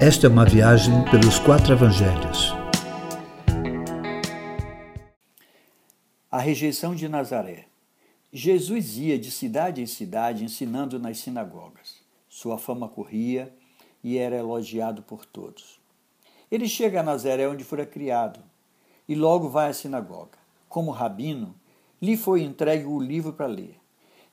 Esta é uma viagem pelos quatro evangelhos. A rejeição de Nazaré. Jesus ia de cidade em cidade ensinando nas sinagogas. Sua fama corria e era elogiado por todos. Ele chega a Nazaré, onde fora criado, e logo vai à sinagoga. Como rabino, lhe foi entregue o livro para ler.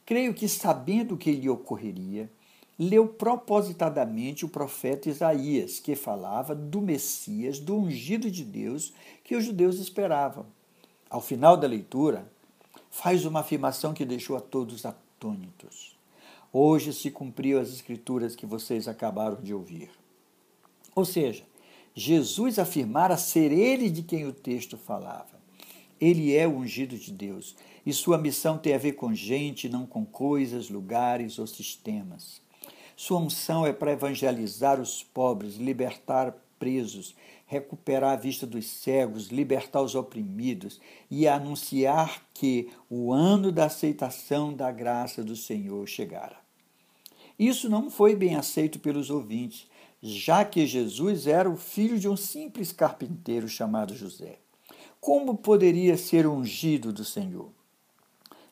Creio que, sabendo o que lhe ocorreria, leu propositadamente o profeta Isaías, que falava do Messias, do ungido de Deus que os judeus esperavam. Ao final da leitura, faz uma afirmação que deixou a todos atônitos. Hoje se cumpriu as escrituras que vocês acabaram de ouvir. Ou seja, Jesus afirmara ser ele de quem o texto falava. Ele é o ungido de Deus e sua missão tem a ver com gente, não com coisas, lugares ou sistemas. Sua unção é para evangelizar os pobres, libertar presos, recuperar a vista dos cegos, libertar os oprimidos e anunciar que o ano da aceitação da graça do Senhor chegara. Isso não foi bem aceito pelos ouvintes, já que Jesus era o filho de um simples carpinteiro chamado José. Como poderia ser ungido do Senhor?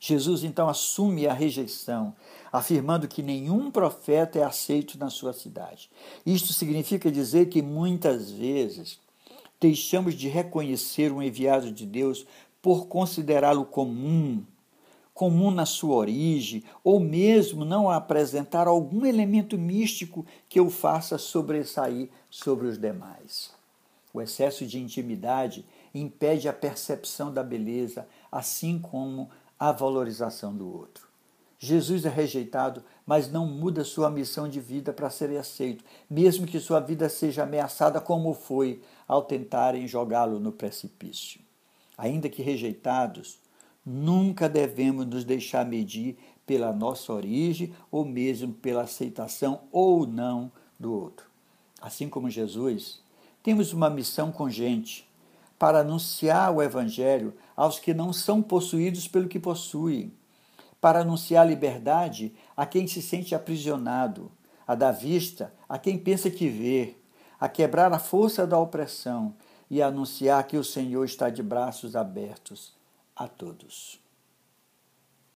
Jesus então assume a rejeição, afirmando que nenhum profeta é aceito na sua cidade. Isto significa dizer que muitas vezes deixamos de reconhecer um enviado de Deus por considerá-lo comum, comum na sua origem, ou mesmo não apresentar algum elemento místico que o faça sobressair sobre os demais. O excesso de intimidade impede a percepção da beleza, assim como a valorização do outro. Jesus é rejeitado, mas não muda sua missão de vida para ser aceito, mesmo que sua vida seja ameaçada como foi ao tentarem jogá-lo no precipício. Ainda que rejeitados, nunca devemos nos deixar medir pela nossa origem ou mesmo pela aceitação ou não do outro. Assim como Jesus, temos uma missão com gente para anunciar o Evangelho aos que não são possuídos pelo que possuem, para anunciar a liberdade a quem se sente aprisionado, a dar vista a quem pensa que vê, a quebrar a força da opressão e a anunciar que o Senhor está de braços abertos a todos.